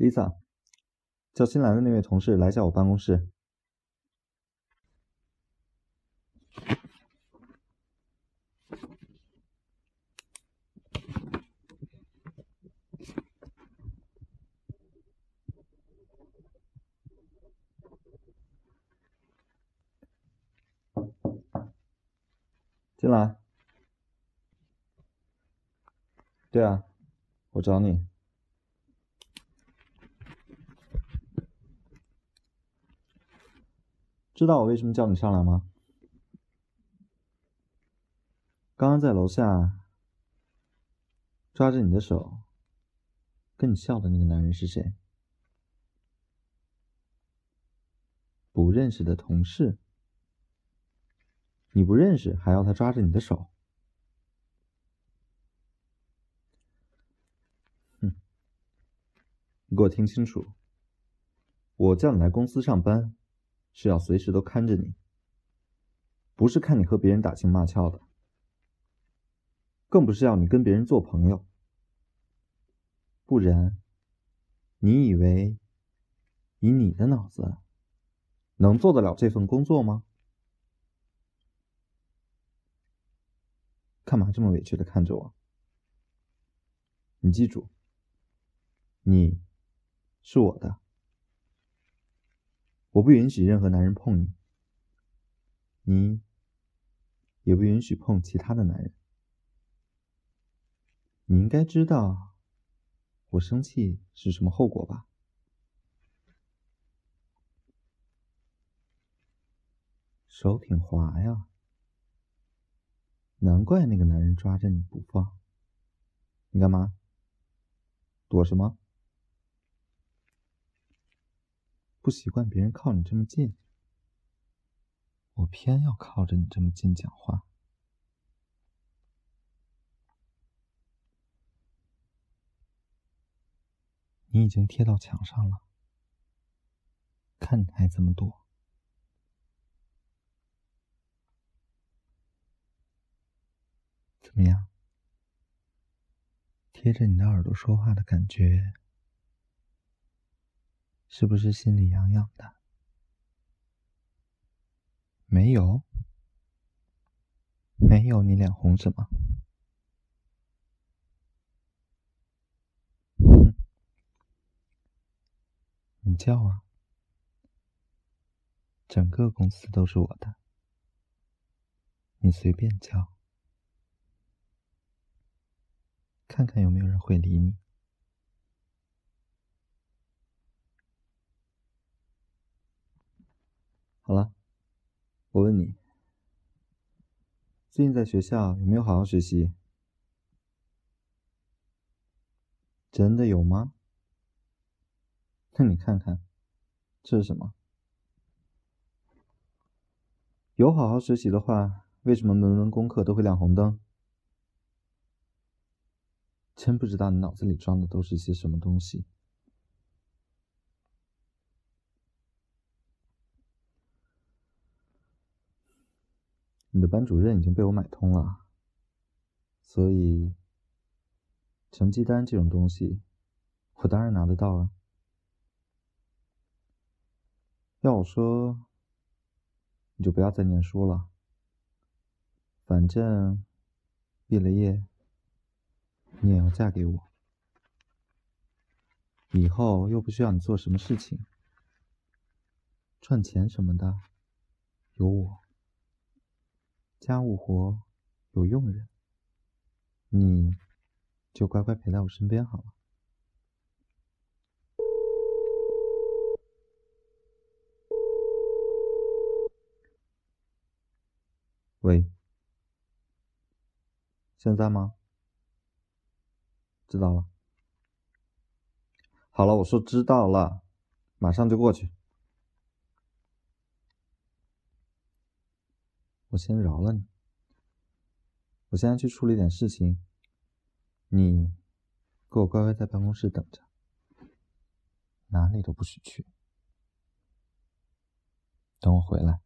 ，Lisa，叫新来的那位同事来一下我办公室。进来。对啊，我找你。知道我为什么叫你上来吗？刚刚在楼下抓着你的手跟你笑的那个男人是谁？不认识的同事。你不认识，还要他抓着你的手？哼！你给我听清楚，我叫你来公司上班，是要随时都看着你，不是看你和别人打情骂俏的，更不是要你跟别人做朋友。不然，你以为以你的脑子能做得了这份工作吗？干嘛这么委屈的看着我？你记住，你是我的，我不允许任何男人碰你，你也不允许碰其他的男人。你应该知道我生气是什么后果吧？手挺滑呀。难怪那个男人抓着你不放，你干嘛？躲什么？不习惯别人靠你这么近，我偏要靠着你这么近讲话。你已经贴到墙上了，看你还怎么躲。怎么样？贴着你的耳朵说话的感觉，是不是心里痒痒的？没有？没有？你脸红什么？哼你叫啊！整个公司都是我的，你随便叫。看看有没有人会理你。好了，我问你，最近在学校有没有好好学习？真的有吗？那你看看，这是什么？有好好学习的话，为什么门门功课都会亮红灯？真不知道你脑子里装的都是些什么东西。你的班主任已经被我买通了，所以成绩单这种东西，我当然拿得到啊。要我说，你就不要再念书了，反正毕了业。你也要嫁给我，以后又不需要你做什么事情，赚钱什么的有我，家务活有佣人，你就乖乖陪在我身边好了。喂，现在吗？知道了，好了，我说知道了，马上就过去。我先饶了你，我现在去处理点事情，你给我乖乖在办公室等着，哪里都不许去，等我回来。